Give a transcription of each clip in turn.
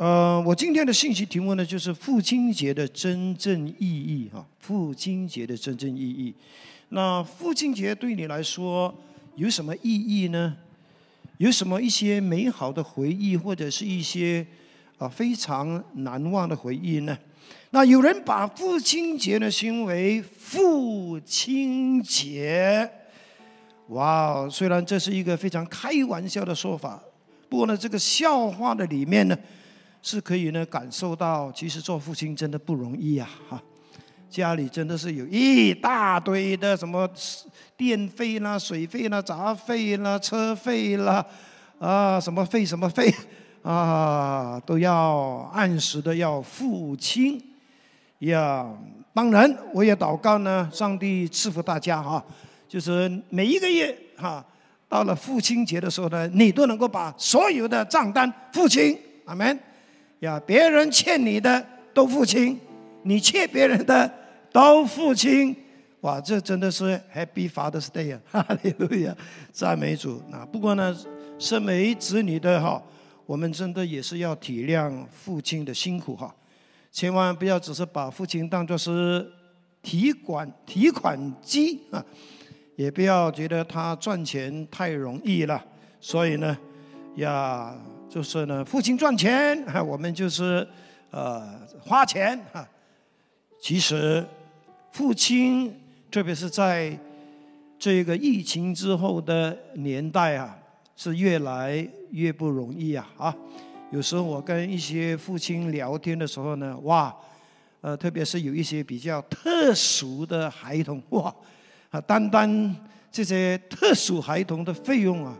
呃，我今天的信息题目呢，就是父亲节的真正意义哈。父亲节的真正意义，那父亲节对你来说有什么意义呢？有什么一些美好的回忆，或者是一些啊非常难忘的回忆呢？那有人把父亲节呢称为父亲节，哇！虽然这是一个非常开玩笑的说法，不过呢，这个笑话的里面呢，是可以呢感受到，其实做父亲真的不容易呀，哈。家里真的是有一大堆的什么电费啦、水费啦、杂费啦、车费啦，啊，什么费什么费，啊，都要按时的要付清呀。当然，我也祷告呢，上帝赐福大家哈，就是每一个月哈，到了父亲节的时候呢，你都能够把所有的账单付清，阿门。呀，别人欠你的都付清，你欠别人的。都付清，哇，这真的是 Happy Father's Day 啊！哈利路亚，赞美主。那不过呢，身为子女的哈，我们真的也是要体谅父亲的辛苦哈，千万不要只是把父亲当作是提款提款机啊，也不要觉得他赚钱太容易了。所以呢，呀，就是呢，父亲赚钱，我们就是呃花钱哈。其实。父亲，特别是在这个疫情之后的年代啊，是越来越不容易啊！啊，有时候我跟一些父亲聊天的时候呢，哇，呃，特别是有一些比较特殊的孩童，哇，啊，单单这些特殊孩童的费用啊，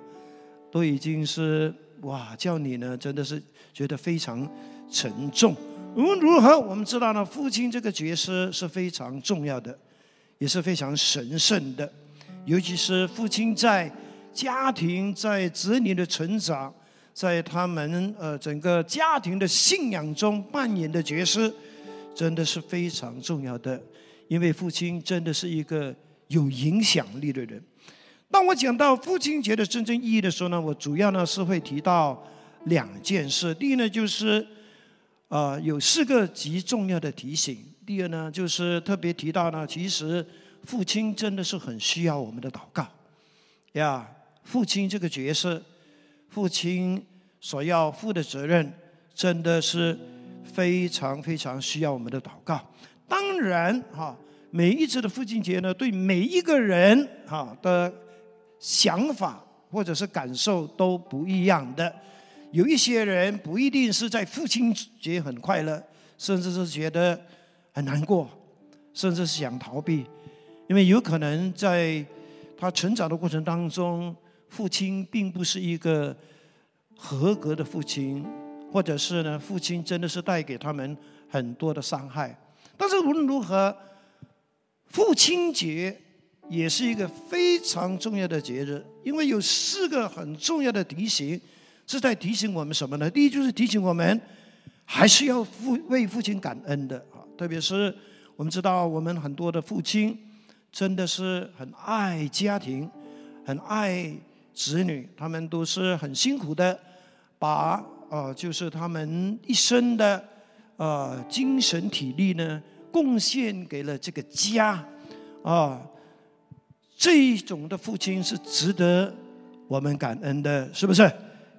都已经是哇，叫你呢真的是觉得非常沉重。无论如何，我们知道呢，父亲这个角色是非常重要的，也是非常神圣的。尤其是父亲在家庭、在子女的成长、在他们呃整个家庭的信仰中扮演的角色，真的是非常重要的。因为父亲真的是一个有影响力的人。当我讲到父亲节的真正意义的时候呢，我主要呢是会提到两件事。第一呢，就是。啊，有四个极重要的提醒。第二呢，就是特别提到呢，其实父亲真的是很需要我们的祷告呀。父亲这个角色，父亲所要负的责任，真的是非常非常需要我们的祷告。当然，哈，每一次的父亲节呢，对每一个人哈的想法或者是感受都不一样的。有一些人不一定是在父亲节很快乐，甚至是觉得很难过，甚至是想逃避，因为有可能在他成长的过程当中，父亲并不是一个合格的父亲，或者是呢，父亲真的是带给他们很多的伤害。但是无论如何，父亲节也是一个非常重要的节日，因为有四个很重要的提醒。是在提醒我们什么呢？第一就是提醒我们，还是要父为父亲感恩的啊！特别是我们知道，我们很多的父亲真的是很爱家庭，很爱子女，他们都是很辛苦的，把呃就是他们一生的呃精神体力呢贡献给了这个家啊！这一种的父亲是值得我们感恩的，是不是？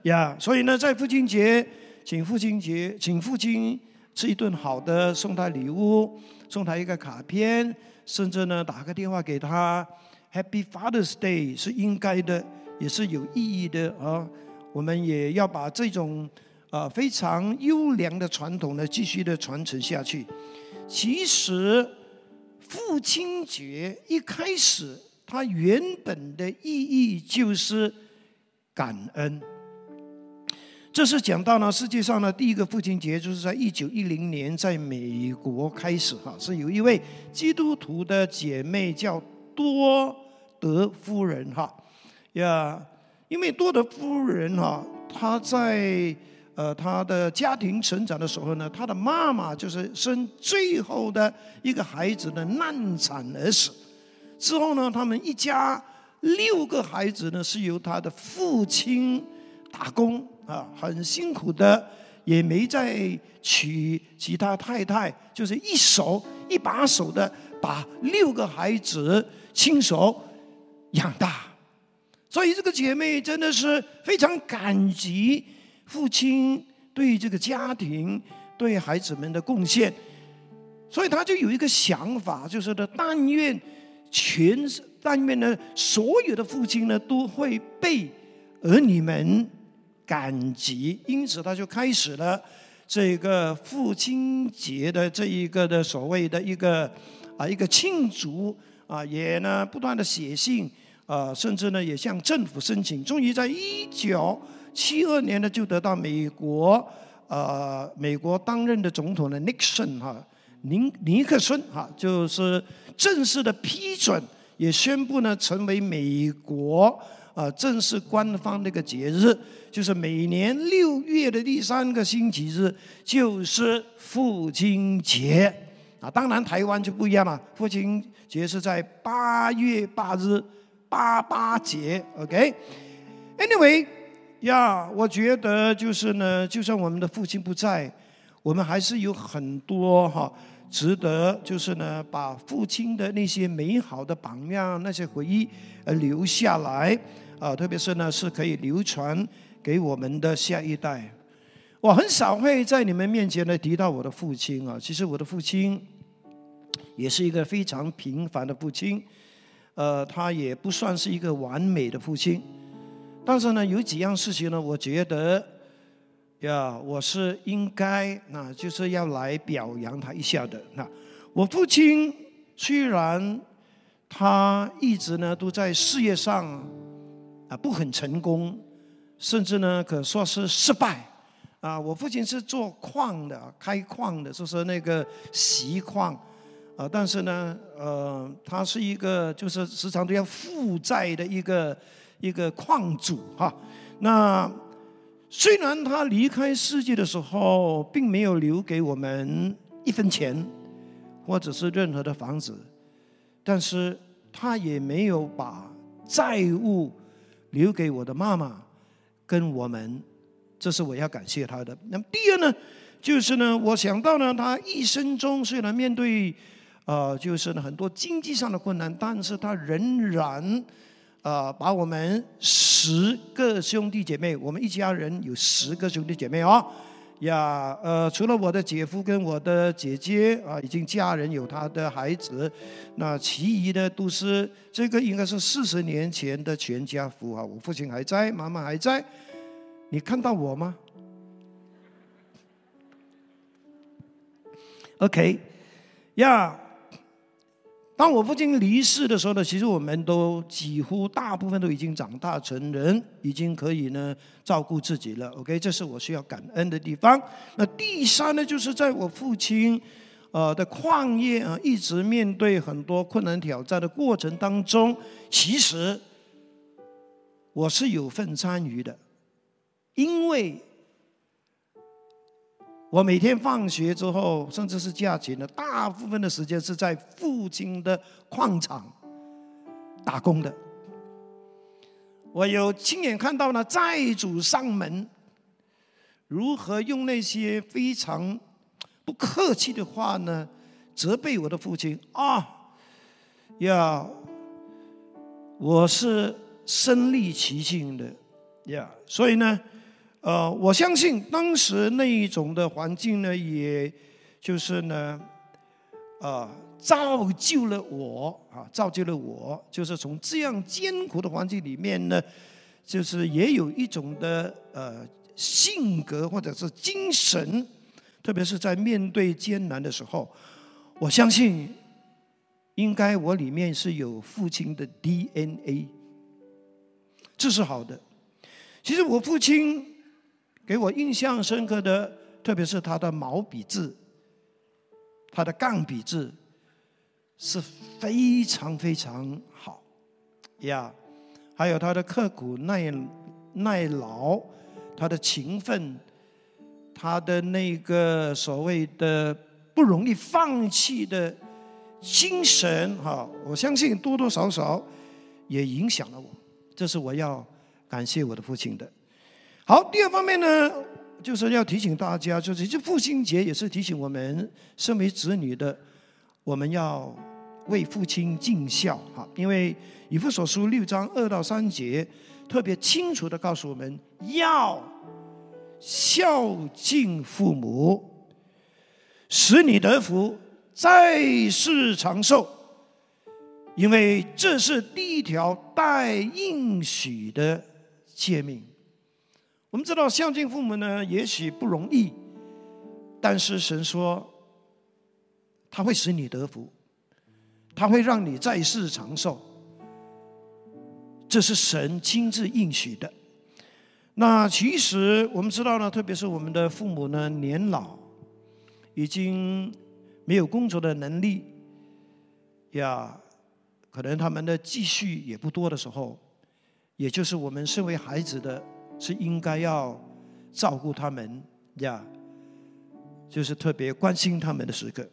呀，所以呢，在父亲节，请父亲节，请父亲吃一顿好的，送他礼物，送他一个卡片，甚至呢，打个电话给他，Happy Father's Day 是应该的，也是有意义的啊。我们也要把这种啊非常优良的传统呢，继续的传承下去。其实，父亲节一开始，它原本的意义就是感恩。这是讲到呢，世界上呢第一个父亲节，就是在一九一零年在美国开始哈，是有一位基督徒的姐妹叫多德夫人哈呀，因为多德夫人哈，她在呃她的家庭成长的时候呢，她的妈妈就是生最后的一个孩子的难产而死，之后呢，他们一家六个孩子呢是由他的父亲打工。啊，很辛苦的也没再娶其他太太，就是一手一把手的把六个孩子亲手养大。所以这个姐妹真的是非常感激父亲对这个家庭、对孩子们的贡献，所以她就有一个想法，就是呢，但愿全但愿呢，所有的父亲呢都会被儿女们感激，因此他就开始了这个父亲节的这一个的所谓的一个啊一个庆祝啊，也呢不断的写信。啊，甚至呢，也向政府申请，终于在一九七二年呢，就得到美国呃美国当任的总统的 Nixon 哈尼尼克森哈，就是正式的批准，也宣布呢，成为美国呃正式官方的一个节日，就是每年六月的第三个星期日，就是父亲节啊。当然，台湾就不一样了，父亲节是在八月八日。八八节，OK，Anyway，呀，我觉得就是呢，就算我们的父亲不在，我们还是有很多哈值得，就是呢，把父亲的那些美好的榜样、那些回忆呃留下来啊，特别是呢，是可以流传给我们的下一代。我很少会在你们面前呢提到我的父亲啊，其实我的父亲也是一个非常平凡的父亲。呃，他也不算是一个完美的父亲，但是呢，有几样事情呢，我觉得呀，我是应该，那就是要来表扬他一下的。那我父亲虽然他一直呢都在事业上啊不很成功，甚至呢可说是失败啊。我父亲是做矿的，开矿的，就是那个锡矿。啊，但是呢，呃，他是一个就是时常都要负债的一个一个矿主哈。那虽然他离开世界的时候，并没有留给我们一分钱，或者是任何的房子，但是他也没有把债务留给我的妈妈跟我们，这是我要感谢他的。那么第二呢，就是呢，我想到呢，他一生中虽然面对。呃，就是呢，很多经济上的困难，但是他仍然，呃，把我们十个兄弟姐妹，我们一家人有十个兄弟姐妹啊，呀，呃，除了我的姐夫跟我的姐姐啊，已经嫁人有他的孩子，那其余的都是这个应该是四十年前的全家福啊，我父亲还在，妈妈还在，你看到我吗？OK，呀。当我父亲离世的时候呢，其实我们都几乎大部分都已经长大成人，已经可以呢照顾自己了。OK，这是我需要感恩的地方。那第三呢，就是在我父亲呃的矿业啊，一直面对很多困难挑战的过程当中，其实我是有份参与的，因为。我每天放学之后，甚至是假期呢，大部分的时间是在父亲的矿场打工的。我有亲眼看到呢，债主上门如何用那些非常不客气的话呢，责备我的父亲啊，呀，我是身历其境的呀，所以呢。呃，我相信当时那一种的环境呢，也就是呢，呃，造就了我啊，造就了我，就是从这样艰苦的环境里面呢，就是也有一种的呃性格或者是精神，特别是在面对艰难的时候，我相信应该我里面是有父亲的 DNA，这是好的。其实我父亲。给我印象深刻的，特别是他的毛笔字，他的钢笔字是非常非常好呀。还有他的刻苦耐耐劳，他的勤奋，他的那个所谓的不容易放弃的精神，哈，我相信多多少少也影响了我。这是我要感谢我的父亲的。好，第二方面呢，就是要提醒大家，就是这父亲节也是提醒我们身为子女的，我们要为父亲尽孝哈。因为以父所书六章二到三节特别清楚的告诉我们要孝敬父母，使你得福，在世长寿。因为这是第一条带应许的诫命。我们知道孝敬父母呢，也许不容易，但是神说，他会使你得福，他会让你在世长寿，这是神亲自应许的。那其实我们知道呢，特别是我们的父母呢，年老，已经没有工作的能力，呀，可能他们的积蓄也不多的时候，也就是我们身为孩子的。是应该要照顾他们呀，就是特别关心他们的时刻。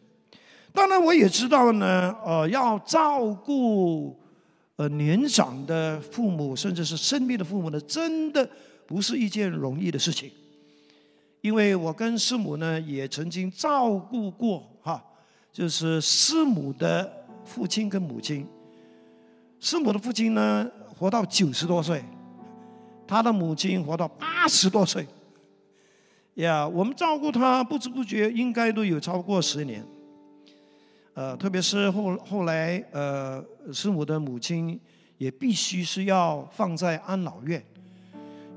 当然，我也知道呢，呃，要照顾呃年长的父母，甚至是生病的父母呢，真的不是一件容易的事情。因为我跟师母呢，也曾经照顾过哈，就是师母的父亲跟母亲。师母的父亲呢，活到九十多岁。他的母亲活到八十多岁，呀，我们照顾他不知不觉应该都有超过十年，呃，特别是后后来，呃，师母的母亲也必须是要放在安老院，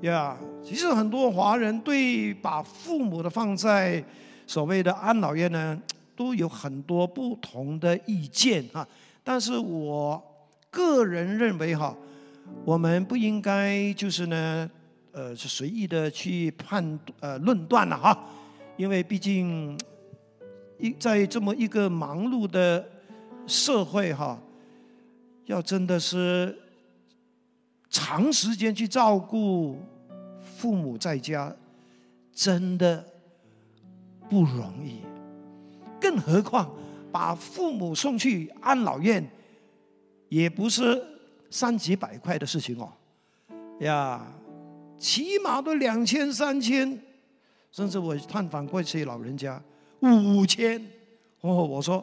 呀，其实很多华人对把父母的放在所谓的安老院呢，都有很多不同的意见啊，但是我个人认为哈。我们不应该就是呢，呃，是随意的去判呃论断了哈，因为毕竟一在这么一个忙碌的社会哈，要真的是长时间去照顾父母在家，真的不容易，更何况把父母送去安老院，也不是。三几百块的事情哦，呀，起码都两千三千，甚至我探访过一些老人家五千，哦，我说，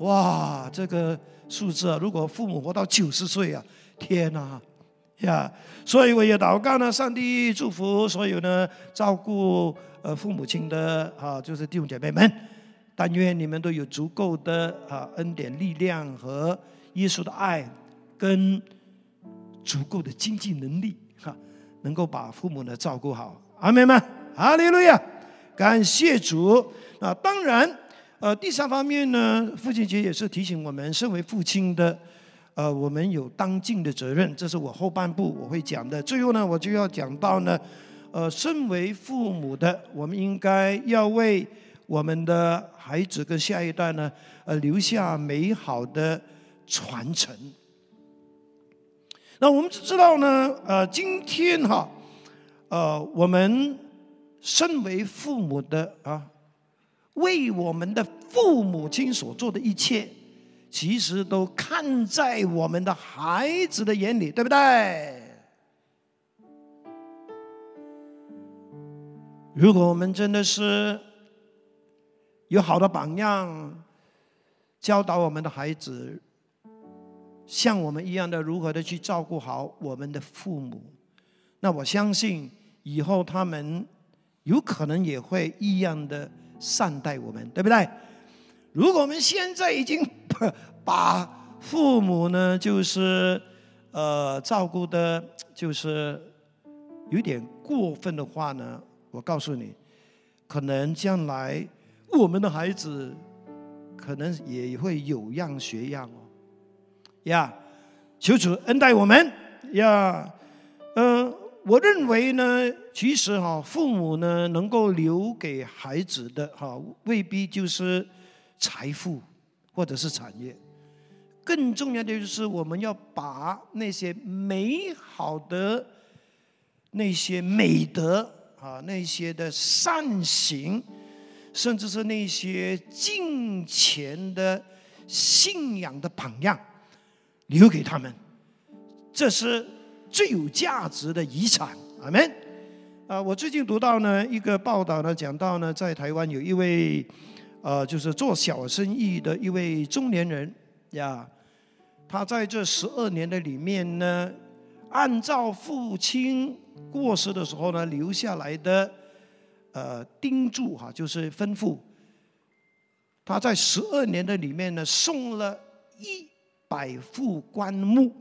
哇，这个数字啊，如果父母活到九十岁啊，天哪，呀，所以我也祷告呢，上帝祝福所有呢照顾呃父母亲的啊，就是弟兄姐妹们，但愿你们都有足够的啊恩典力量和耶稣的爱跟。足够的经济能力，哈，能够把父母呢照顾好，阿门吗？哈利路亚，感谢主啊！当然，呃，第三方面呢，父亲节也是提醒我们，身为父亲的，呃，我们有当尽的责任。这是我后半部我会讲的。最后呢，我就要讲到呢，呃，身为父母的，我们应该要为我们的孩子跟下一代呢，呃，留下美好的传承。那我们只知道呢，呃，今天哈，呃，我们身为父母的啊，为我们的父母亲所做的一切，其实都看在我们的孩子的眼里，对不对？如果我们真的是有好的榜样，教导我们的孩子。像我们一样的，如何的去照顾好我们的父母？那我相信以后他们有可能也会一样的善待我们，对不对？如果我们现在已经把父母呢，就是呃照顾的，就是有点过分的话呢，我告诉你，可能将来我们的孩子可能也会有样学样。呀，求主恩待我们呀。呃，我认为呢，其实哈，父母呢能够留给孩子的哈，未必就是财富或者是产业，更重要的就是我们要把那些美好的那些美德啊，那些的善行，甚至是那些敬虔的信仰的榜样。留给他们，这是最有价值的遗产。阿门。啊，我最近读到呢一个报道呢，讲到呢，在台湾有一位，呃，就是做小生意的一位中年人呀，他在这十二年的里面呢，按照父亲过世的时候呢留下来的，呃，叮嘱哈，就是吩咐，他在十二年的里面呢，送了一百富棺木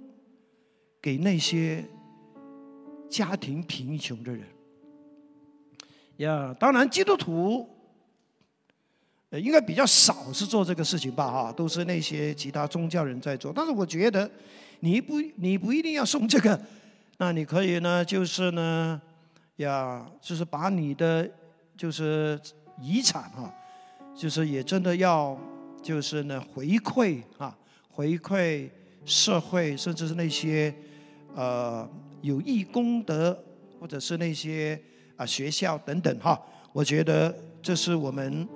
给那些家庭贫穷的人。呀，当然基督徒，呃，应该比较少是做这个事情吧，哈，都是那些其他宗教人在做。但是我觉得，你不，你不一定要送这个，那你可以呢，就是呢，呀，就是把你的就是遗产哈，就是也真的要，就是呢回馈啊，回馈社会，甚至是那些呃有益功德，或者是那些。啊，学校等等哈，我觉得这是我们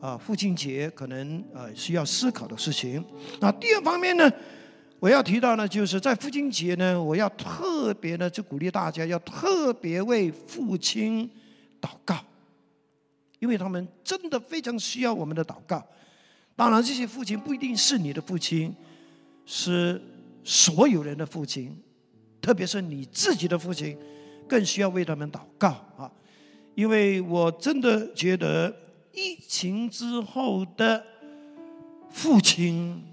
啊父亲节可能呃需要思考的事情。那第二方面呢，我要提到呢，就是在父亲节呢，我要特别呢就鼓励大家要特别为父亲祷告，因为他们真的非常需要我们的祷告。当然，这些父亲不一定是你的父亲，是所有人的父亲，特别是你自己的父亲。更需要为他们祷告啊，因为我真的觉得疫情之后的父亲，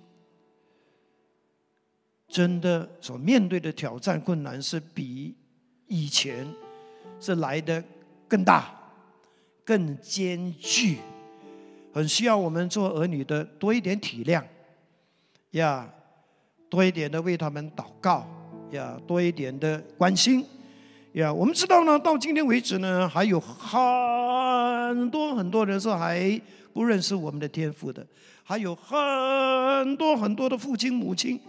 真的所面对的挑战困难是比以前是来的更大、更艰巨，很需要我们做儿女的多一点体谅，呀，多一点的为他们祷告，呀，多一点的关心。呀，我们知道呢，到今天为止呢，还有很多很多人是还不认识我们的天赋的，还有很多很多的父亲母亲，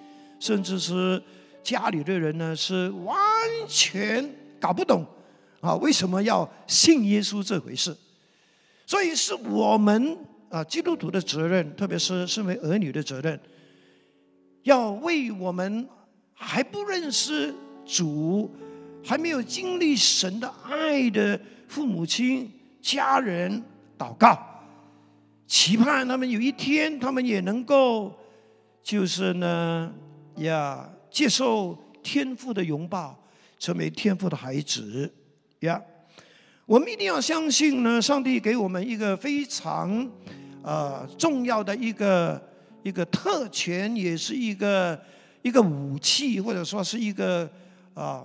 甚至是家里的人呢，是完全搞不懂啊，为什么要信耶稣这回事？所以是我们啊基督徒的责任，特别是身为儿女的责任，要为我们还不认识主。还没有经历神的爱的父母亲、家人祷告，期盼他们有一天，他们也能够，就是呢，呀，接受天父的拥抱，成为天父的孩子呀。我们一定要相信呢，上帝给我们一个非常呃重要的一个一个特权，也是一个一个武器，或者说是一个啊。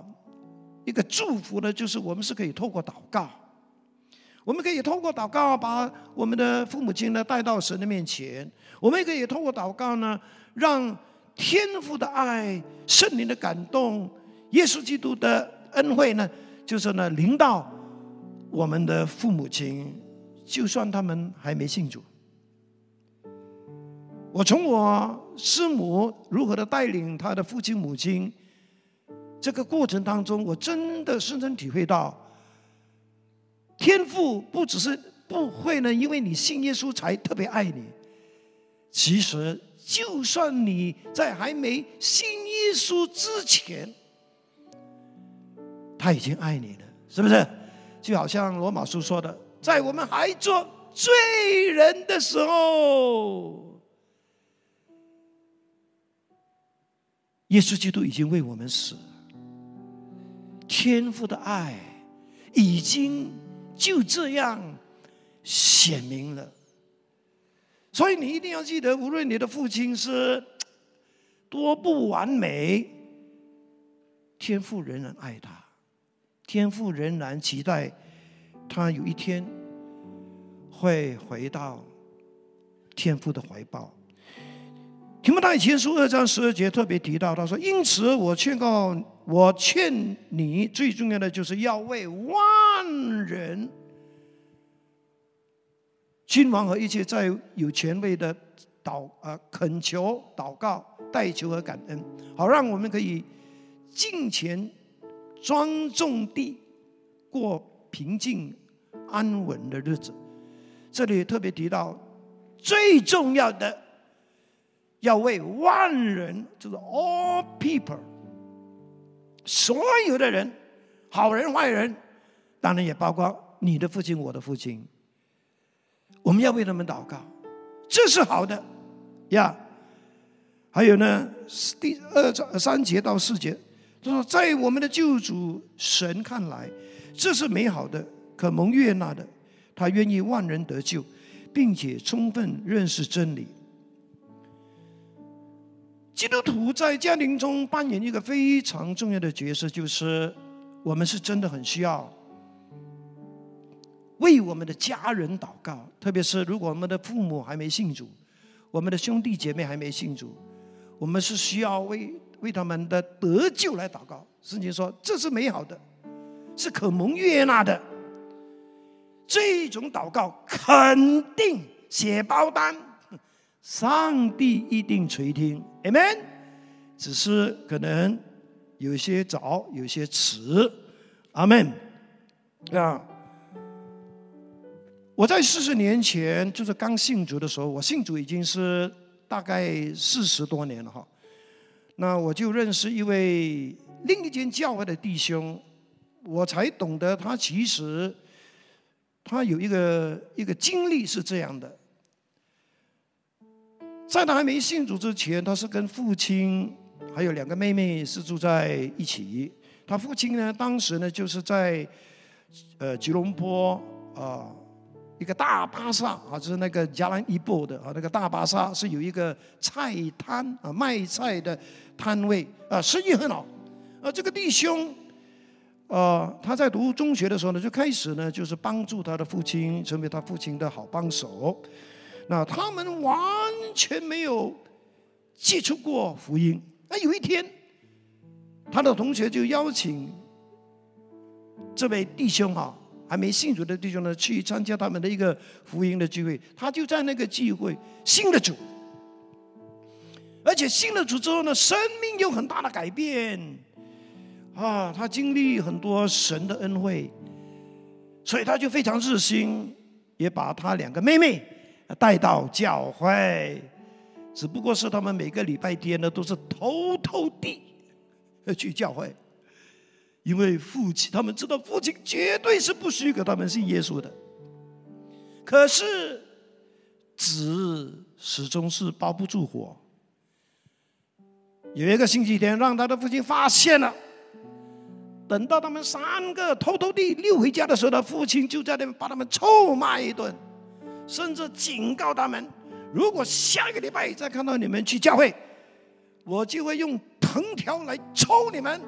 一个祝福呢，就是我们是可以透过祷告，我们可以透过祷告把我们的父母亲呢带到神的面前，我们也可以透过祷告呢，让天父的爱、圣灵的感动、耶稣基督的恩惠呢，就是呢临到我们的父母亲，就算他们还没信主。我从我师母如何的带领他的父亲母亲。这个过程当中，我真的深深体会到，天父不只是不会呢，因为你信耶稣才特别爱你。其实，就算你在还没信耶稣之前，他已经爱你了，是不是？就好像罗马书说的，在我们还做罪人的时候，耶稣基督已经为我们死。天父的爱已经就这样显明了，所以你一定要记得，无论你的父亲是多不完美，天父仍然爱他，天父仍然期待他有一天会回到天父的怀抱。提摩太前书二章十二节特别提到，他说：“因此我劝告。”我劝你，最重要的就是要为万人、君王和一切在有权位的祷啊恳求、祷告、代求和感恩，好让我们可以敬虔、庄重地过平静安稳的日子。这里特别提到，最重要的要为万人，就是 all people。所有的人，好人坏人，当然也包括你的父亲、我的父亲。我们要为他们祷告，这是好的呀。还有呢，第二章三节到四节，他说，在我们的救主神看来，这是美好的，可蒙悦纳的。他愿意万人得救，并且充分认识真理。基督徒在家庭中扮演一个非常重要的角色，就是我们是真的很需要为我们的家人祷告，特别是如果我们的父母还没信主，我们的兄弟姐妹还没信主，我们是需要为为他们的得救来祷告。圣经说这是美好的，是可蒙悦纳的。这种祷告肯定写包单，上帝一定垂听，amen。只是可能有些早，有些迟，阿门。啊，我在四十年前就是刚信主的时候，我信主已经是大概四十多年了哈。那我就认识一位另一间教会的弟兄，我才懂得他其实。他有一个一个经历是这样的，在他还没信主之前，他是跟父亲还有两个妹妹是住在一起。他父亲呢，当时呢就是在呃吉隆坡啊一个大巴萨啊，就是那个加兰伊布的啊那个大巴萨是有一个菜摊啊卖菜的摊位啊，生意很好啊。这个弟兄。呃，他在读中学的时候呢，就开始呢，就是帮助他的父亲，成为他父亲的好帮手。那他们完全没有接触过福音。那有一天，他的同学就邀请这位弟兄哈，还没信主的弟兄呢，去参加他们的一个福音的聚会。他就在那个聚会信了主，而且信了主之后呢，生命有很大的改变。啊，他经历很多神的恩惠，所以他就非常热心，也把他两个妹妹带到教会。只不过是他们每个礼拜天呢，都是偷偷地去教会，因为父亲他们知道父亲绝对是不许给他们信耶稣的。可是纸始终是包不住火。有一个星期天，让他的父亲发现了。等到他们三个偷偷地溜回家的时候，他父亲就在那边把他们臭骂一顿，甚至警告他们：如果下个礼拜再看到你们去教会，我就会用藤条来抽你们。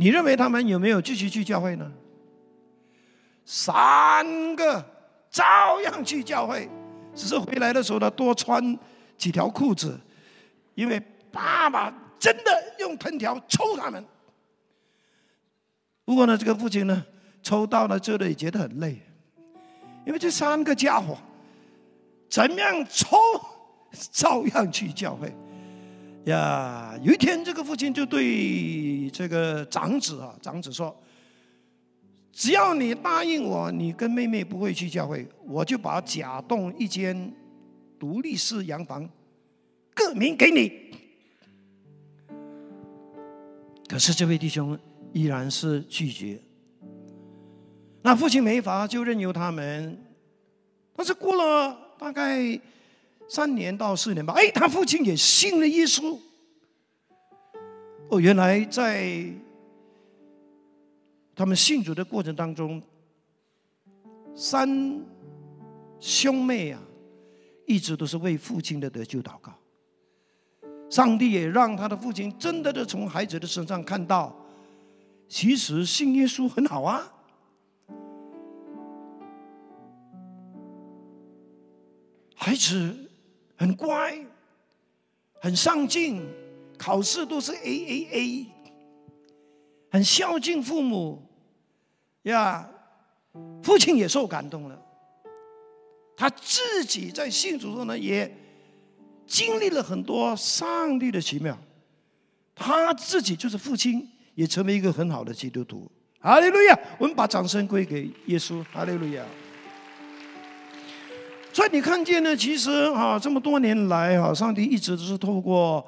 你认为他们有没有继续去教会呢？三个照样去教会，只是回来的时候呢，多穿几条裤子，因为爸爸。真的用藤条抽他们。不过呢，这个父亲呢，抽到了这里觉得很累，因为这三个家伙怎么样抽，照样去教会。呀，有一天这个父亲就对这个长子啊，长子说：“只要你答应我，你跟妹妹不会去教会，我就把甲栋一间独立式洋房各名给你。”可是这位弟兄依然是拒绝。那父亲没法，就任由他们。但是过了大概三年到四年吧，哎，他父亲也信了耶稣。哦，原来在他们信主的过程当中，三兄妹啊，一直都是为父亲的得救祷告。上帝也让他的父亲真的的从孩子的身上看到，其实信耶稣很好啊，孩子很乖，很上进，考试都是 A A A，很孝敬父母，呀，父亲也受感动了，他自己在信主中呢也。经历了很多上帝的奇妙，他自己就是父亲，也成为一个很好的基督徒。哈利路亚！我们把掌声归给耶稣。哈利路亚！所以你看见呢，其实啊，这么多年来啊，上帝一直都是透过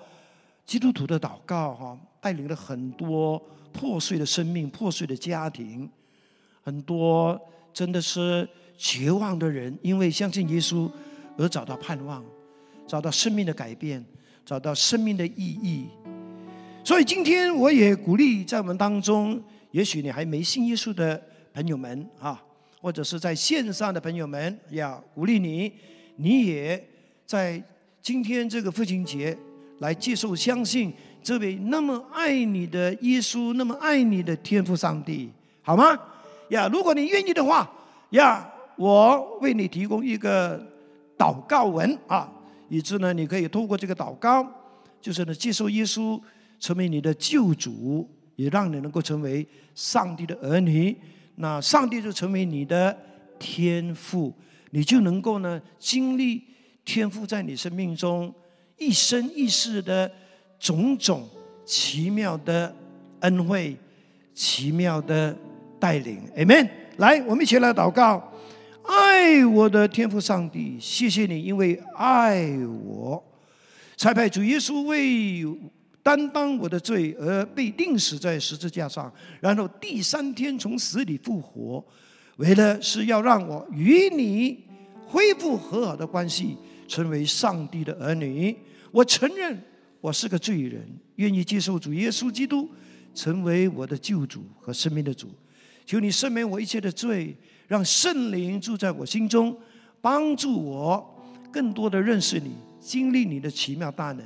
基督徒的祷告哈，带领了很多破碎的生命、破碎的家庭，很多真的是绝望的人，因为相信耶稣而找到盼望，找到生命的改变，找到生命的意义。所以今天我也鼓励在我们当中，也许你还没信耶稣的朋友们啊，或者是在线上的朋友们，要鼓励你，你也在今天这个父亲节来接受、相信这位那么爱你的耶稣，那么爱你的天父上帝，好吗？呀，如果你愿意的话，呀，我为你提供一个祷告文啊，以致呢，你可以透过这个祷告，就是呢，接受耶稣。成为你的救主，也让你能够成为上帝的儿女。那上帝就成为你的天赋，你就能够呢经历天赋在你生命中一生一世的种种奇妙的恩惠、奇妙的带领。Amen。来，我们一起来祷告：爱我的天赋上帝，谢谢你，因为爱我，才派主耶稣为。担当我的罪而被钉死在十字架上，然后第三天从死里复活，为了是要让我与你恢复和好的关系，成为上帝的儿女。我承认我是个罪人，愿意接受主耶稣基督成为我的救主和生命的主。求你赦免我一切的罪，让圣灵住在我心中，帮助我更多的认识你，经历你的奇妙大能。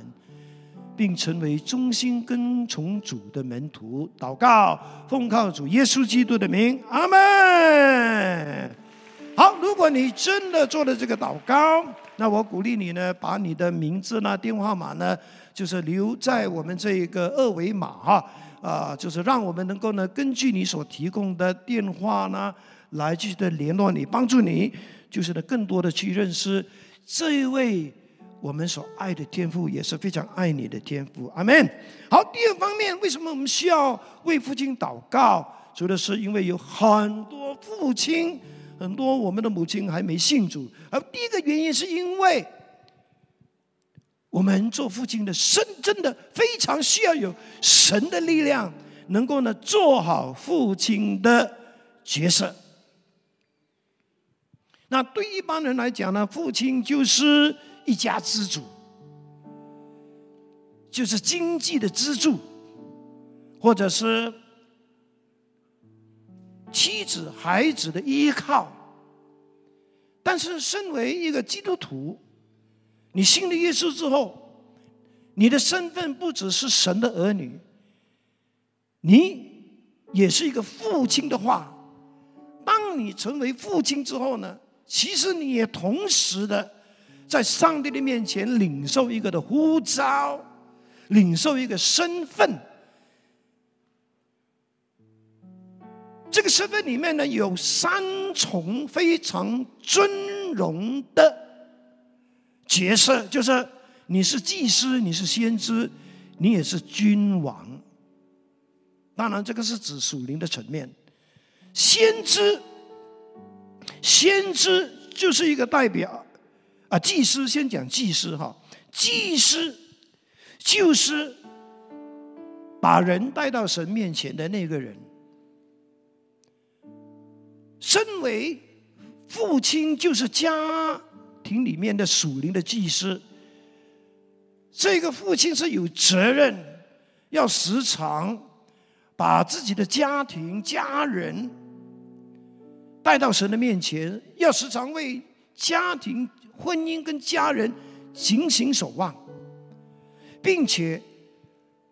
并成为忠心跟从主的门徒，祷告，奉靠主耶稣基督的名，阿门。好，如果你真的做了这个祷告，那我鼓励你呢，把你的名字呢、电话号码呢，就是留在我们这一个二维码哈，啊，就是让我们能够呢，根据你所提供的电话呢，来继续的联络你，帮助你，就是呢，更多的去认识这一位。我们所爱的天父也是非常爱你的天父，阿门。好，第二方面，为什么我们需要为父亲祷告？主的是因为有很多父亲，很多我们的母亲还没信主。而第一个原因是因为，我们做父亲的，真真的非常需要有神的力量，能够呢做好父亲的角色。那对一般人来讲呢，父亲就是。一家之主，就是经济的支柱，或者是妻子、孩子的依靠。但是，身为一个基督徒，你信了耶稣之后，你的身份不只是神的儿女，你也是一个父亲的话，当你成为父亲之后呢，其实你也同时的。在上帝的面前领受一个的呼召，领受一个身份。这个身份里面呢，有三重非常尊荣的角色，就是你是祭司，你是先知，你也是君王。当然，这个是指属灵的层面。先知，先知就是一个代表。啊，祭司先讲祭司哈，祭司就是把人带到神面前的那个人。身为父亲，就是家庭里面的属灵的祭司。这个父亲是有责任，要时常把自己的家庭、家人带到神的面前，要时常为家庭。婚姻跟家人警醒守望，并且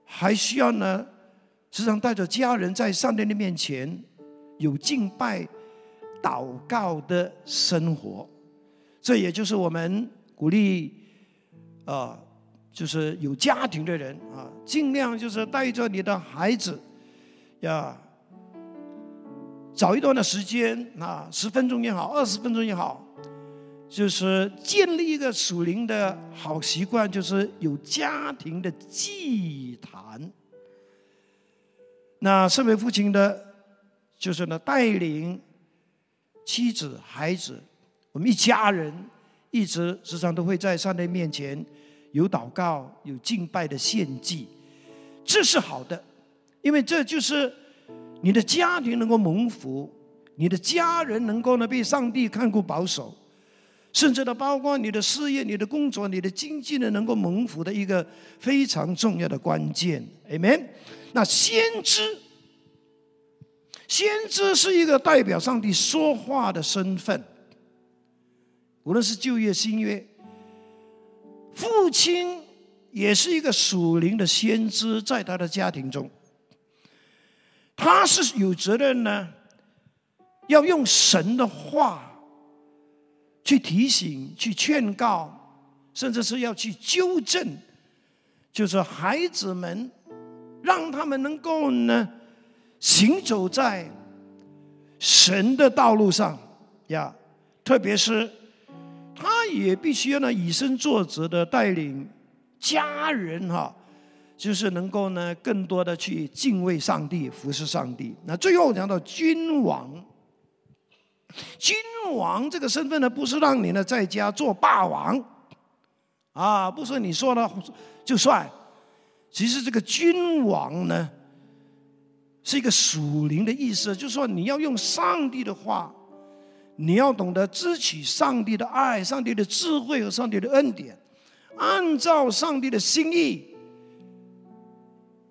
还需要呢，时常带着家人在上帝的面前有敬拜、祷告的生活。这也就是我们鼓励啊，就是有家庭的人啊，尽量就是带着你的孩子呀，找一段的时间啊，十分钟也好，二十分钟也好。就是建立一个属灵的好习惯，就是有家庭的祭坛。那身为父亲的，就是呢带领妻子、孩子，我们一家人一直时常都会在上帝面前有祷告、有敬拜的献祭，这是好的，因为这就是你的家庭能够蒙福，你的家人能够呢被上帝看顾保守，甚至呢包括你的事业、你的工作、你的经济呢能够蒙福的一个非常重要的关键。Amen。那先知，先知是一个代表上帝说话的身份，无论是旧约、新约，父亲也是一个属灵的先知，在他的家庭中。他是有责任呢，要用神的话去提醒、去劝告，甚至是要去纠正，就是孩子们，让他们能够呢行走在神的道路上呀。特别是他也必须要呢以身作则的带领家人哈。就是能够呢，更多的去敬畏上帝、服侍上帝。那最后讲到君王，君王这个身份呢，不是让你呢在家做霸王，啊，不是你说了就算。其实这个君王呢，是一个属灵的意思，就是说你要用上帝的话，你要懂得支取上帝的爱、上帝的智慧和上帝的恩典，按照上帝的心意。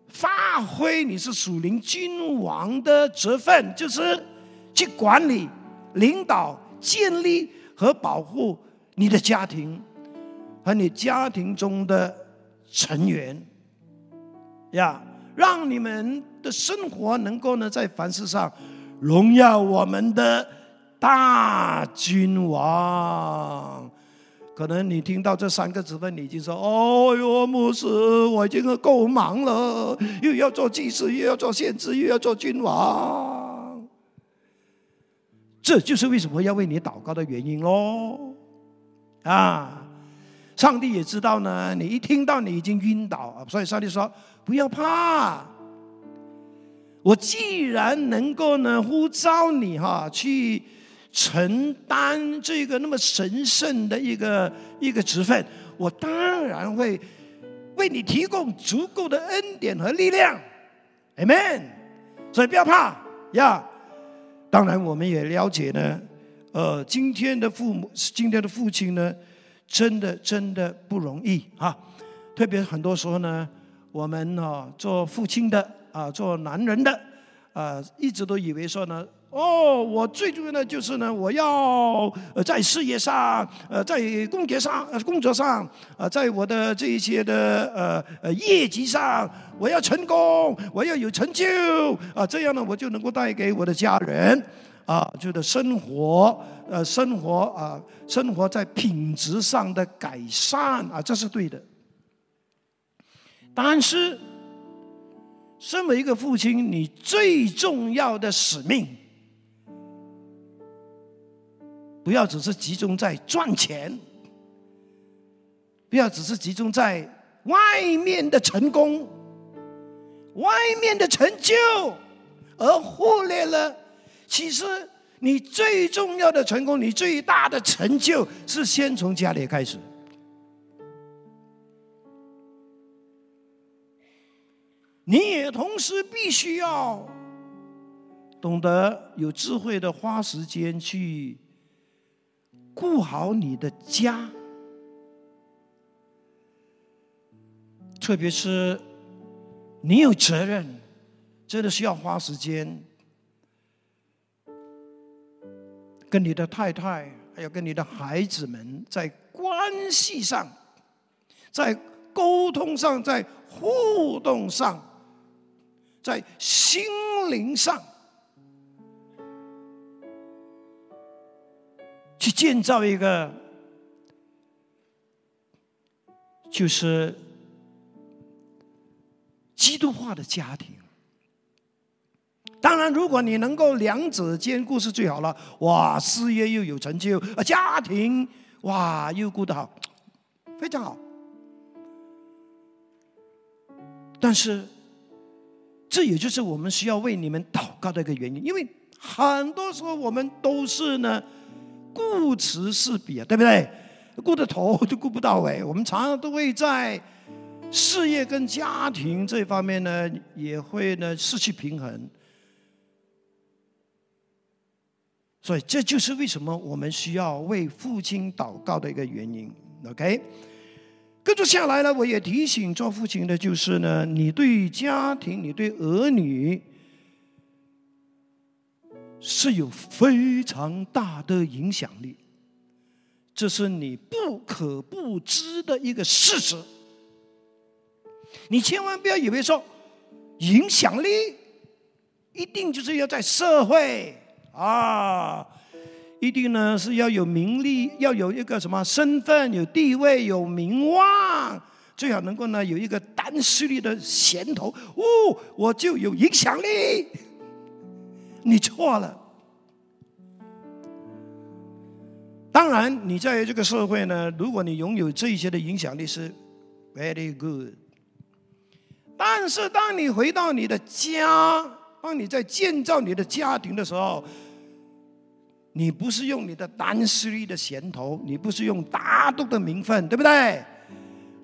发挥你是属灵君王的责任，就是去管理、领导、建立和保护你的家庭和你家庭中的成员，呀，让你们的生活能够呢在凡事上荣耀我们的大君王。可能你听到这三个字分，你已经说：“哦哟，牧师，我已经够忙了，又要做祭司，又要做先知，又要做君王。”这就是为什么要为你祷告的原因喽。啊，上帝也知道呢，你一听到你已经晕倒，所以上帝说：“不要怕，我既然能够呢呼召你哈去。”承担这个那么神圣的一个一个职分，我当然会为你提供足够的恩典和力量，Amen。所以不要怕呀。当然，我们也了解呢，呃，今天的父母，今天的父亲呢，真的真的不容易啊。特别很多时候呢，我们啊做父亲的啊，做男人的啊，一直都以为说呢。哦，我最重要的就是呢，我要呃在事业上，呃在工作上，呃工作上，呃在我的这一些的呃呃业绩上，我要成功，我要有成就啊，这样呢，我就能够带给我的家人啊，就的生活，呃生活啊，生活在品质上的改善啊，这是对的。但是，身为一个父亲，你最重要的使命。不要只是集中在赚钱，不要只是集中在外面的成功、外面的成就，而忽略了其实你最重要的成功、你最大的成就是先从家里开始。你也同时必须要懂得有智慧的花时间去。顾好你的家，特别是你有责任，真的需要花时间跟你的太太，还有跟你的孩子们，在关系上，在沟通上，在互动上，在心灵上。去建造一个，就是基督化的家庭。当然，如果你能够两者兼顾，是最好了。哇，事业又有成就，啊，家庭哇又顾得好，非常好。但是，这也就是我们需要为你们祷告的一个原因，因为很多时候我们都是呢。顾此失彼啊，对不对？顾得头就顾不到尾。我们常常都会在事业跟家庭这方面呢，也会呢失去平衡。所以这就是为什么我们需要为父亲祷告的一个原因。OK，跟着下来呢，我也提醒做父亲的，就是呢，你对家庭、你对儿女是有非常大的影响力，这是你不可不知的一个事实。你千万不要以为说影响力一定就是要在社会。啊，一定呢是要有名利，要有一个什么身份、有地位、有名望，最好能够呢有一个单势力的衔头，哦，我就有影响力。你错了。当然，你在这个社会呢，如果你拥有这些的影响力是 very good，但是当你回到你的家，当你在建造你的家庭的时候，你不是用你的单势力的衔头，你不是用大度的名分，对不对？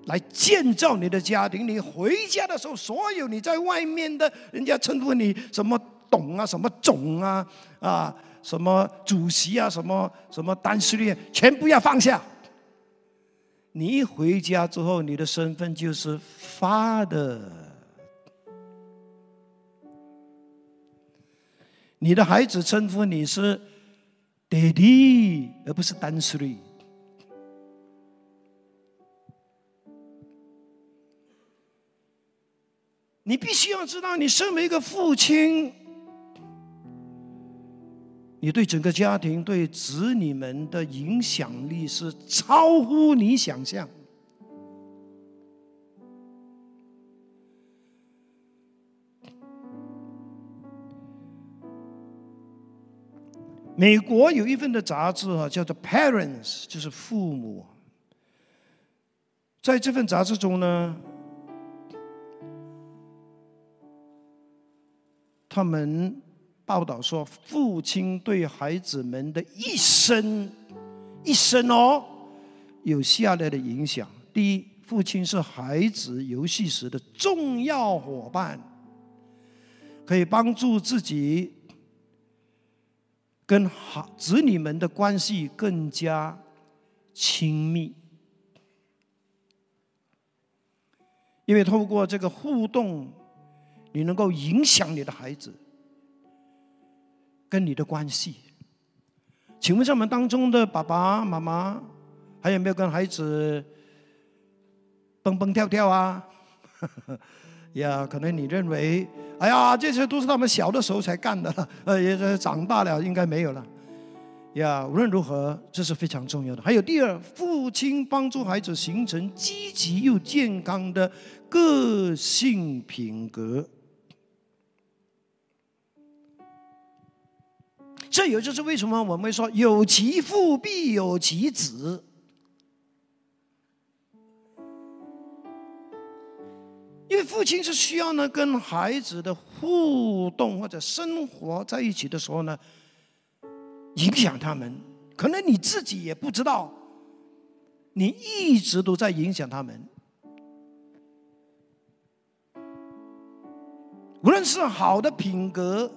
来建造你的家庭。你回家的时候，所有你在外面的人家称呼你什么董啊、什么总啊、啊什么主席啊、什么什么单势力，全部要放下。你一回家之后，你的身份就是发的。你的孩子称呼你是。爹地，而不是单势力。你必须要知道，你身为一个父亲，你对整个家庭、对子女们的影响力是超乎你想象。美国有一份的杂志啊，叫做《Parents》，就是父母。在这份杂志中呢，他们报道说，父亲对孩子们的一生，一生哦，有下列的影响：第一，父亲是孩子游戏时的重要伙伴，可以帮助自己。跟好子女们的关系更加亲密，因为透过这个互动，你能够影响你的孩子跟你的关系。请问，在我们当中的爸爸妈妈，还有没有跟孩子蹦蹦跳跳啊？呀，可能你认为，哎呀，这些都是他们小的时候才干的了，呃，也长大了应该没有了。呀，无论如何，这是非常重要的。还有第二，父亲帮助孩子形成积极又健康的个性品格。这也就是为什么我们会说“有其父必有其子”。因为父亲是需要呢跟孩子的互动或者生活在一起的时候呢，影响他们。可能你自己也不知道，你一直都在影响他们。无论是好的品格，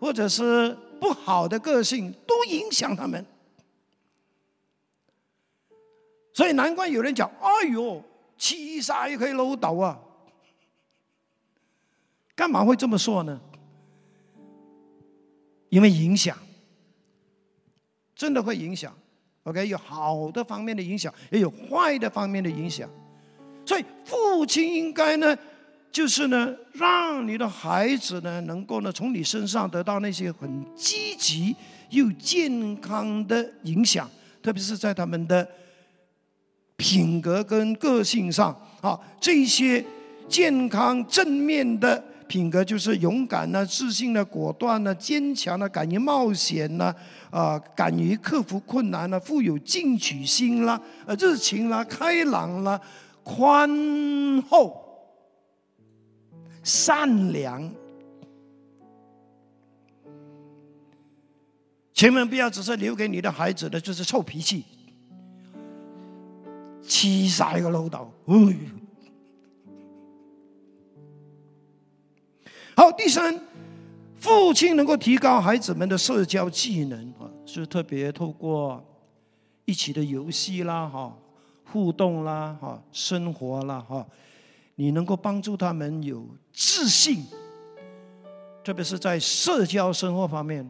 或者是不好的个性，都影响他们。所以难怪有人讲：“哎呦。”七杀也可以搂倒啊！干嘛会这么说呢？因为影响，真的会影响。OK，有好的方面的影响，也有坏的方面的影响。所以父亲应该呢，就是呢，让你的孩子呢，能够呢，从你身上得到那些很积极又健康的影响，特别是在他们的。品格跟个性上，啊，这些健康正面的品格就是勇敢呢、自信呢、果断呢、坚强呢、敢于冒险呢、啊，敢于克服困难呢、富有进取心啦、呃，热情啦、开朗啦、宽厚、善良，千万不要只是留给你的孩子的就是臭脾气，气晒个老豆。好，第三，父亲能够提高孩子们的社交技能啊，是特别透过一起的游戏啦、哈互动啦、哈生活啦、哈。你能够帮助他们有自信，特别是在社交生活方面，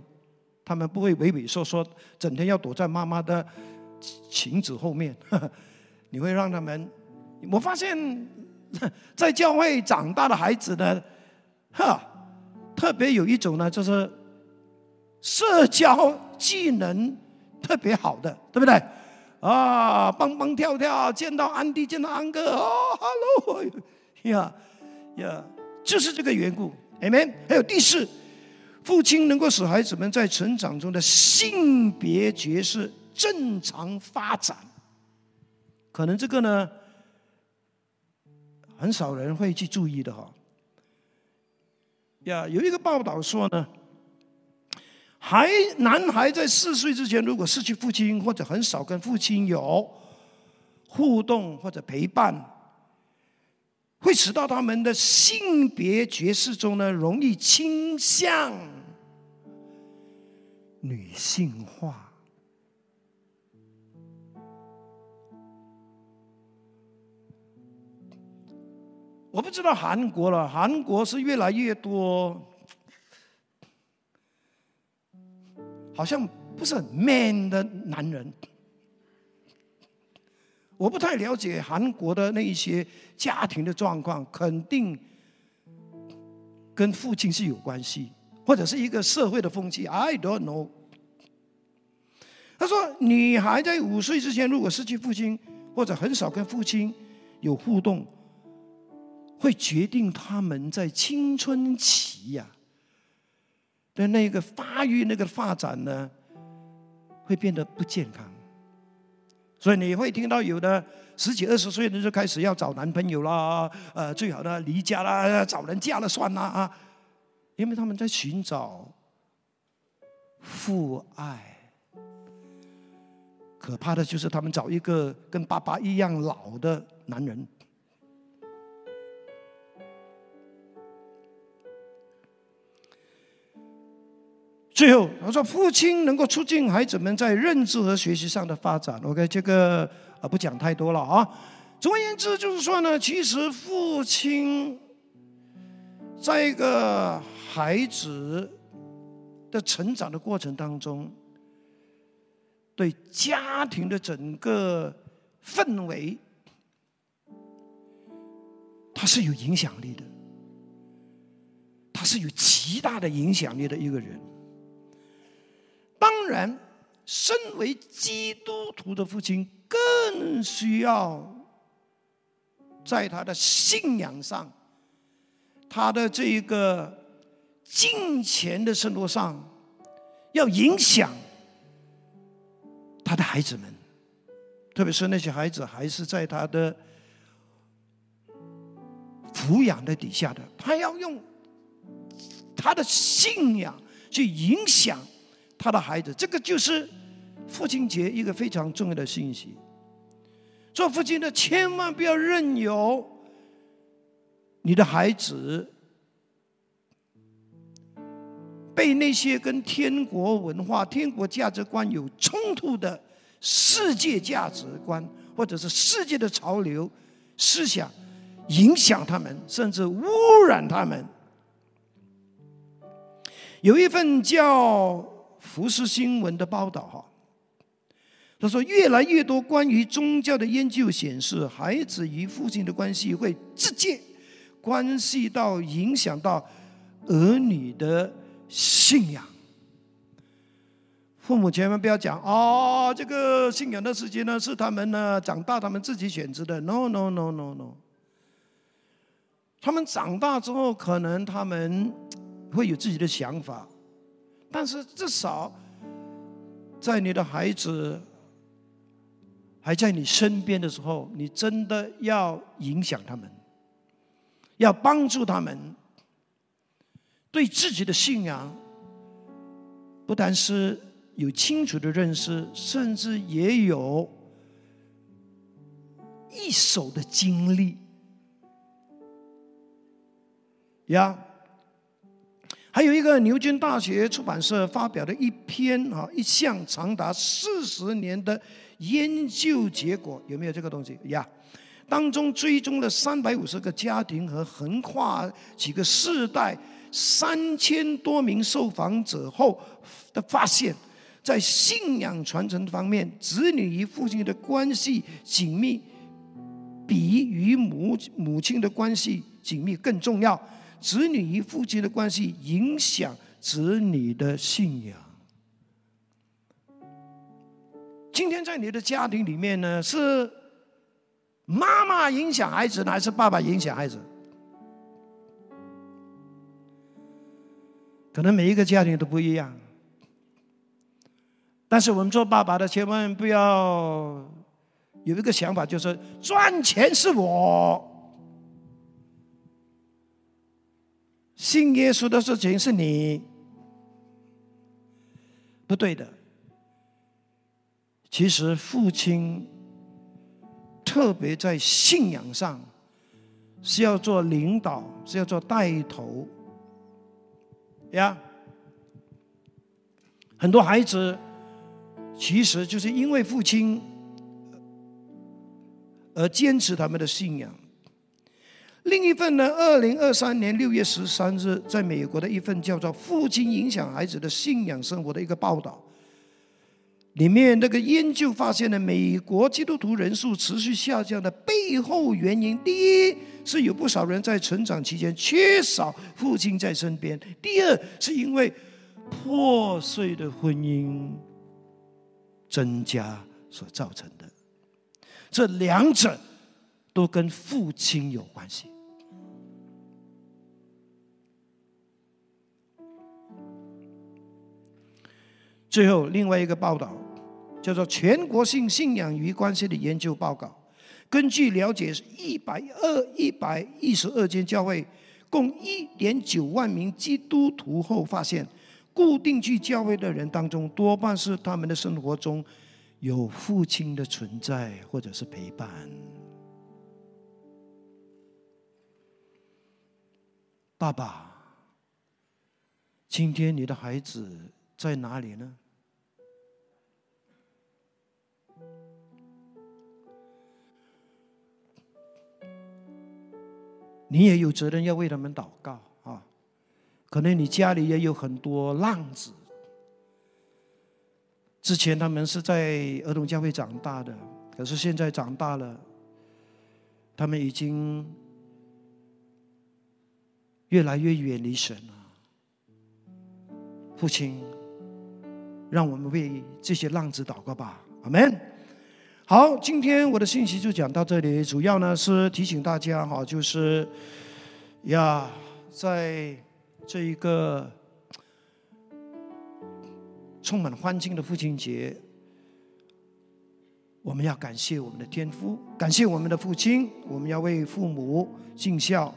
他们不会畏畏缩缩，整天要躲在妈妈的裙子后面，你会让他们，我发现。在教会长大的孩子呢，哈，特别有一种呢，就是社交技能特别好的，对不对？啊，蹦蹦跳跳，见到安迪，见到安哥，哦，hello，呀呀，就是这个缘故，amen。还有第四，父亲能够使孩子们在成长中的性别角色正常发展，可能这个呢。很少人会去注意的哈。呀，有一个报道说呢，孩男孩在四岁之前，如果失去父亲或者很少跟父亲有互动或者陪伴，会使到他们的性别角色中呢，容易倾向女性化。我不知道韩国了，韩国是越来越多，好像不是很 man 的男人。我不太了解韩国的那一些家庭的状况，肯定跟父亲是有关系，或者是一个社会的风气。I don't know。他说，女孩在五岁之前，如果失去父亲，或者很少跟父亲有互动。会决定他们在青春期呀的那个发育、那个发展呢，会变得不健康。所以你会听到有的十几二十岁的就开始要找男朋友啦，呃，最好呢离家啦，找人嫁了算啦啊，因为他们在寻找父爱。可怕的就是他们找一个跟爸爸一样老的男人。最后，他说：“父亲能够促进孩子们在认知和学习上的发展。” OK，这个啊不讲太多了啊。总而言之，就是说呢，其实父亲在一个孩子的成长的过程当中，对家庭的整个氛围，他是有影响力的，他是有极大的影响力的一个人。然，身为基督徒的父亲，更需要在他的信仰上、他的这一个金钱的生活上，要影响他的孩子们，特别是那些孩子还是在他的抚养的底下的，他要用他的信仰去影响。他的孩子，这个就是父亲节一个非常重要的信息。做父亲的千万不要任由你的孩子被那些跟天国文化、天国价值观有冲突的世界价值观，或者是世界的潮流思想影响他们，甚至污染他们。有一份叫。福斯新闻的报道哈，他说，越来越多关于宗教的研究显示，孩子与父亲的关系会直接关系到影响到儿女的信仰。父母千万不要讲哦，这个信仰的时间呢是他们呢长大他们自己选择的。No no no no no，他们长大之后可能他们会有自己的想法。但是至少，在你的孩子还在你身边的时候，你真的要影响他们，要帮助他们对自己的信仰，不单是有清楚的认识，甚至也有一手的经历呀。还有一个牛津大学出版社发表的一篇啊，一项长达四十年的研究结果，有没有这个东西呀？当中追踪了三百五十个家庭和横跨几个世代三千多名受访者后的发现，在信仰传承方面，子女与父亲的关系紧密，比与母母亲的关系紧密更重要。子女与父亲的关系影响子女的信仰。今天在你的家庭里面呢，是妈妈影响孩子，还是爸爸影响孩子？可能每一个家庭都不一样。但是我们做爸爸的，千万不要有一个想法，就是赚钱是我。信耶稣的事情是你不对的。其实父亲特别在信仰上是要做领导，是要做带头呀。很多孩子其实就是因为父亲而坚持他们的信仰。另一份呢？二零二三年六月十三日，在美国的一份叫做《父亲影响孩子的信仰生活》的一个报道，里面那个研究发现了美国基督徒人数持续下降的背后原因：第一，是有不少人在成长期间缺少父亲在身边；第二，是因为破碎的婚姻增加所造成的。这两者都跟父亲有关系。最后，另外一个报道叫做《全国性信仰与关系的研究报告》，根据了解一百二一百一十二间教会，共一点九万名基督徒后，发现固定去教会的人当中，多半是他们的生活中有父亲的存在或者是陪伴。爸爸，今天你的孩子在哪里呢？你也有责任要为他们祷告啊！可能你家里也有很多浪子，之前他们是在儿童教会长大的，可是现在长大了，他们已经越来越远离神了。父亲，让我们为这些浪子祷告吧，阿门。好，今天我的信息就讲到这里。主要呢是提醒大家哈，就是呀，在这一个充满欢庆的父亲节，我们要感谢我们的天父，感谢我们的父亲。我们要为父母尽孝，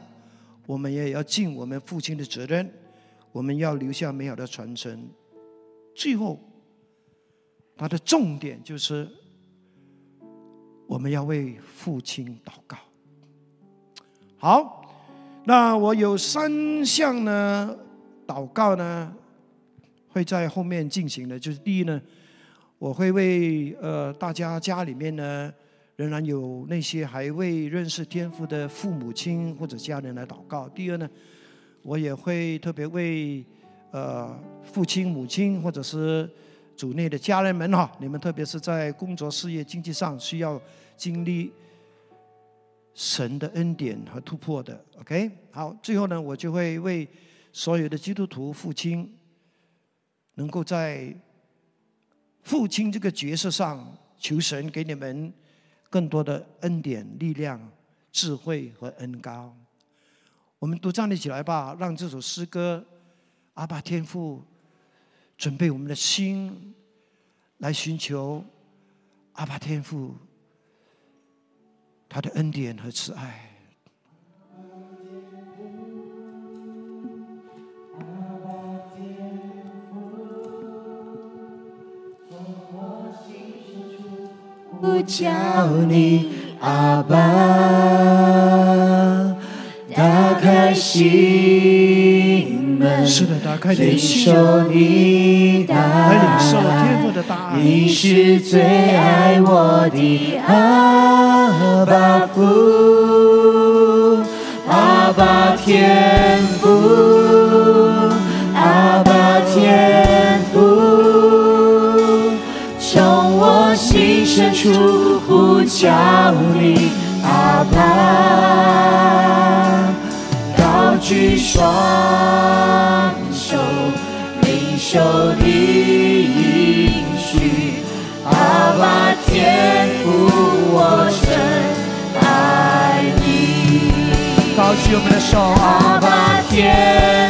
我们也要尽我们父亲的责任。我们要留下美好的传承。最后，它的重点就是。我们要为父亲祷告。好，那我有三项呢，祷告呢会在后面进行的。就是第一呢，我会为呃大家家里面呢仍然有那些还未认识天父的父母亲或者家人来祷告。第二呢，我也会特别为呃父亲、母亲或者是。组内的家人们哈，你们特别是在工作、事业、经济上需要经历神的恩典和突破的，OK？好，最后呢，我就会为所有的基督徒父亲，能够在父亲这个角色上求神给你们更多的恩典、力量、智慧和恩高。我们都站立起来吧，让这首诗歌《阿爸天父》。准备我们的心，来寻求阿爸天父他的恩典和慈爱。不叫你阿爸，打开心门。是的，打开心，受你的来领受天爱。父的大。你是最爱我的阿爸父，阿爸天父，心深处呼叫你阿爸，高举双手，领受你应许，阿爸天父，我真爱你。高举我们的手，阿爸天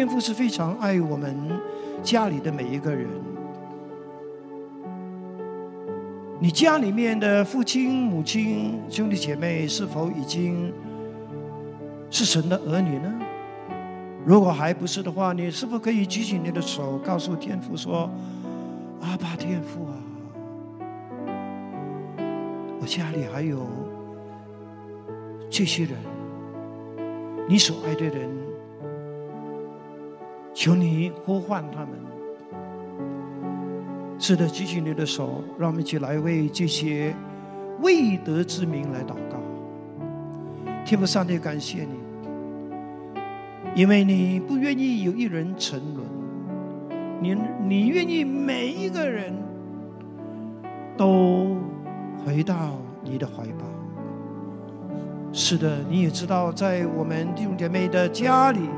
天父是非常爱我们家里的每一个人。你家里面的父亲、母亲、兄弟姐妹是否已经是神的儿女呢？如果还不是的话，你是否可以举起你的手，告诉天父说：“阿爸天父啊，我家里还有这些人，你所爱的人。”求你呼唤他们。是的，举起你的手，让我们一起来为这些未得之名来祷告。天父上帝，感谢你，因为你不愿意有一人沉沦，你你愿意每一个人都回到你的怀抱。是的，你也知道，在我们弟兄姐妹的家里。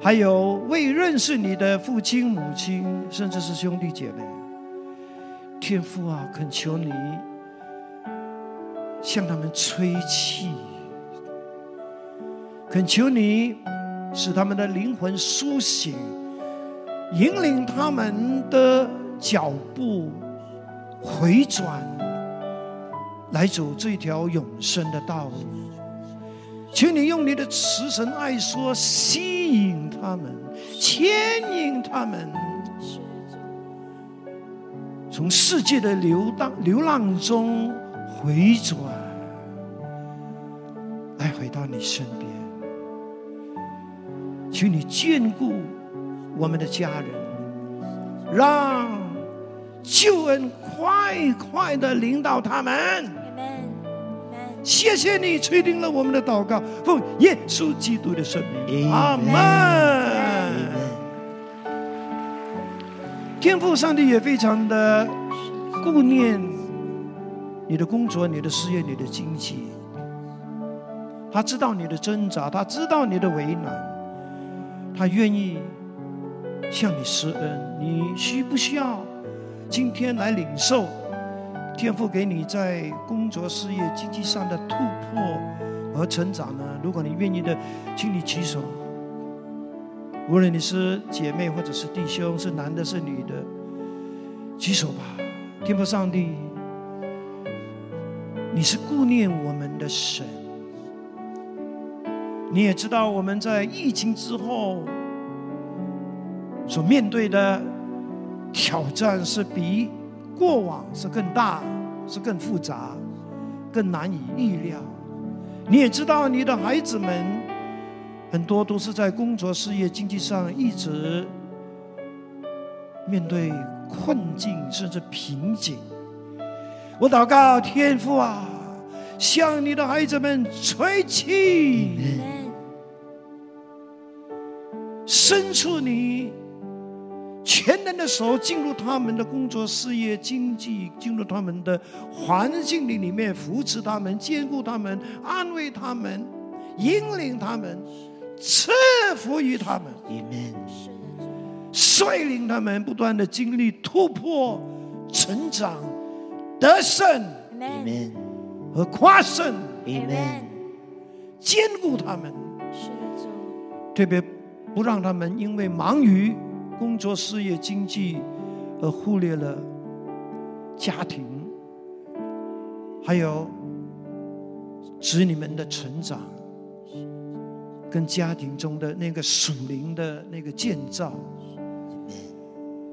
还有未认识你的父亲、母亲，甚至是兄弟姐妹，天父啊，恳求你向他们吹气，恳求你使他们的灵魂苏醒，引领他们的脚步回转，来走这条永生的道路。请你用你的慈神爱说吸他们，牵引他们，从世界的流荡流浪中回转，来回到你身边。请你眷顾我们的家人，让救恩快快的领导他们。谢谢你垂听了我们的祷告，奉耶稣基督的圣名，阿门。天父上帝也非常的顾念你的工作、你的事业、你的经济，他知道你的挣扎，他知道你的为难，他愿意向你施恩。你需不需要今天来领受？天赋给你在工作、事业、经济上的突破和成长呢？如果你愿意的，请你举手。无论你是姐妹或者是弟兄，是男的，是女的，举手吧。天父上帝，你是顾念我们的神，你也知道我们在疫情之后所面对的挑战是比。过往是更大，是更复杂，更难以预料。你也知道，你的孩子们很多都是在工作、事业、经济上一直面对困境，甚至瓶颈。我祷告天父啊，向你的孩子们吹气，伸出你全能的手进入他们的工作、事业、经济，进入他们的环境里里面，扶持他们、兼顾他们、安慰他们、引领他们、赐福于他们。率领他们不断的经历突破、成长、得胜 Amen. 和夸胜，Amen. 兼顾他们，是的，特别不让他们因为忙于工作、事业、经济而忽略了家庭，还有子女们的成长，跟家庭中的那个属灵的那个建造。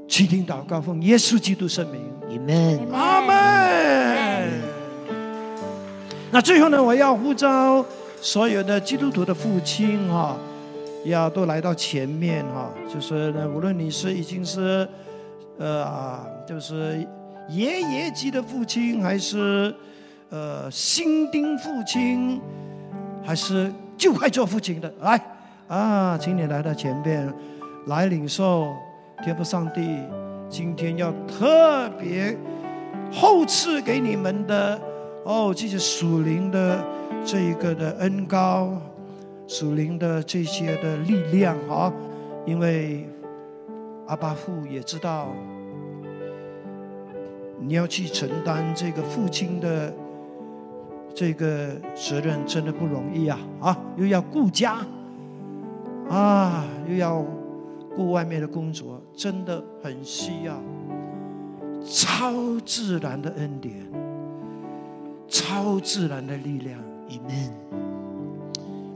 去听祷告，奉耶稣基督圣名。阿门。那最后呢，我要呼召所有的基督徒的父亲哈、要都来到前面哈、就是呢，无论你是已经是呃，就是爷爷级的父亲，还是呃新丁父亲，还是就快做父亲的，来啊，请你来到前面，来领受天父上帝今天要特别后赐给你们的哦，这些属灵的这一个的恩高，属灵的这些的力量啊，因为阿巴父也知道你要去承担这个父亲的这个责任，真的不容易啊啊，又要顾家啊，又要顾外面的工作，真的很需要超自然的恩典，超自然的力量。Amen.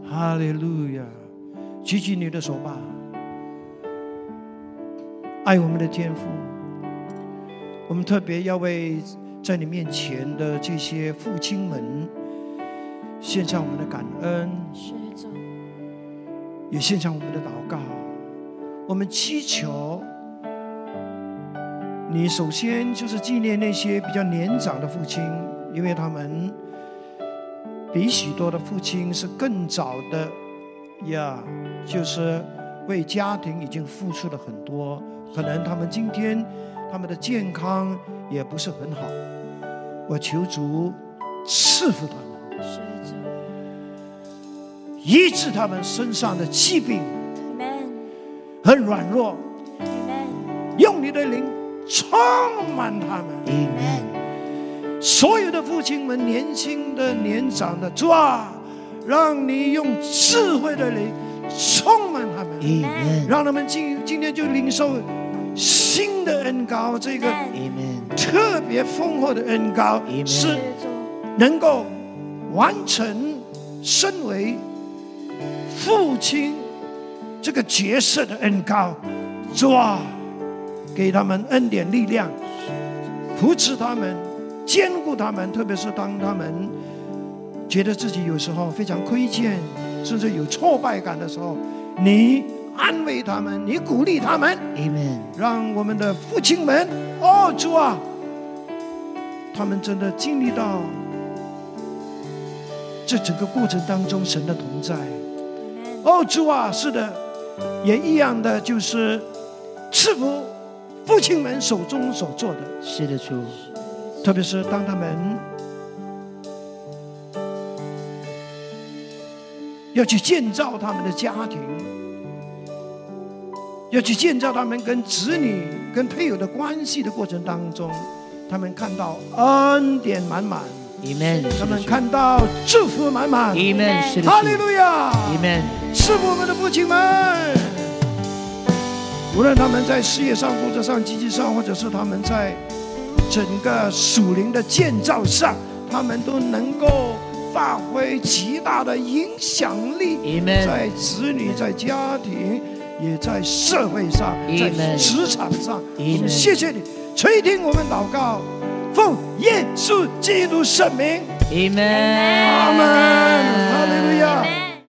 哈利路亚！举起你的手吧，爱我们的天父，我们特别要为在你面前的这些父亲们献上我们的感恩，也献上我们的祷告。我们祈求你，首先就是纪念那些比较年长的父亲，因为他们比许多的父亲是更早的呀，就是为家庭已经付出了很多，可能他们今天他们的健康也不是很好，我求主赐福他们，医治他们身上的疾病和软弱。用你的灵充满他们。所有的父亲们，年轻的、年长的，主啊，让你用智慧的灵充满他们，让他们今今天就领受新的恩高，这个特别丰厚的恩高，是能够完成身为父亲这个角色的恩高。主啊，给他们恩典力量，扶持他们，兼顾他们，特别是当他们觉得自己有时候非常亏欠，甚至有挫败感的时候，你安慰他们，你鼓励他们，Amen. 让我们的父亲们，哦，主啊，他们真的经历到这整个过程当中神的同在。Amen，哦，主啊，是的，也一样的，就是赐福父亲们手中所做的，是的，主。特别是当他们要去建造他们的家庭，要去建造他们跟子女、跟配偶的关系的过程当中，他们看到恩典满满，Amen. 他们看到祝福满满。Amen. 哈利。路亚！Amen. 是我们的父亲们，无论他们在事业上、工作上、经济上，或者是他们在整个属灵的建造上，他们都能够发挥极大的影响力 Amen 在子女、在家庭，也在社会上，在职场上。Amen 谢谢你垂听我们祷告，奉耶稣基督圣名.阿门，哈利路亚。Amen